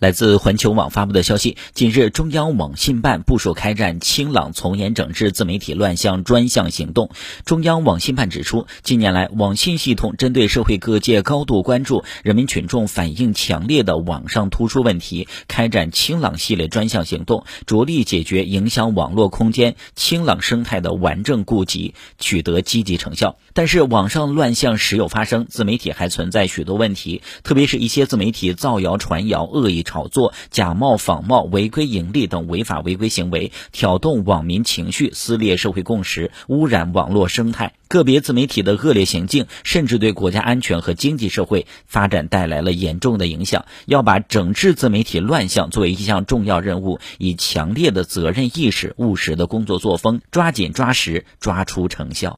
来自环球网发布的消息，近日，中央网信办部署开展“清朗从严整治自媒体乱象”专项行动。中央网信办指出，近年来，网信系统针对社会各界高度关注、人民群众反映强烈的网上突出问题，开展“清朗”系列专项行动，着力解决影响网络空间、清朗生态的顽症痼疾，取得积极成效。但是，网上乱象时有发生，自媒体还存在许多问题，特别是一些自媒体造谣传谣、恶意。炒作、假冒仿冒、违规盈利等违法违规行为，挑动网民情绪，撕裂社会共识，污染网络生态。个别自媒体的恶劣行径，甚至对国家安全和经济社会发展带来了严重的影响。要把整治自媒体乱象作为一项重要任务，以强烈的责任意识、务实的工作作风，抓紧抓实，抓出成效。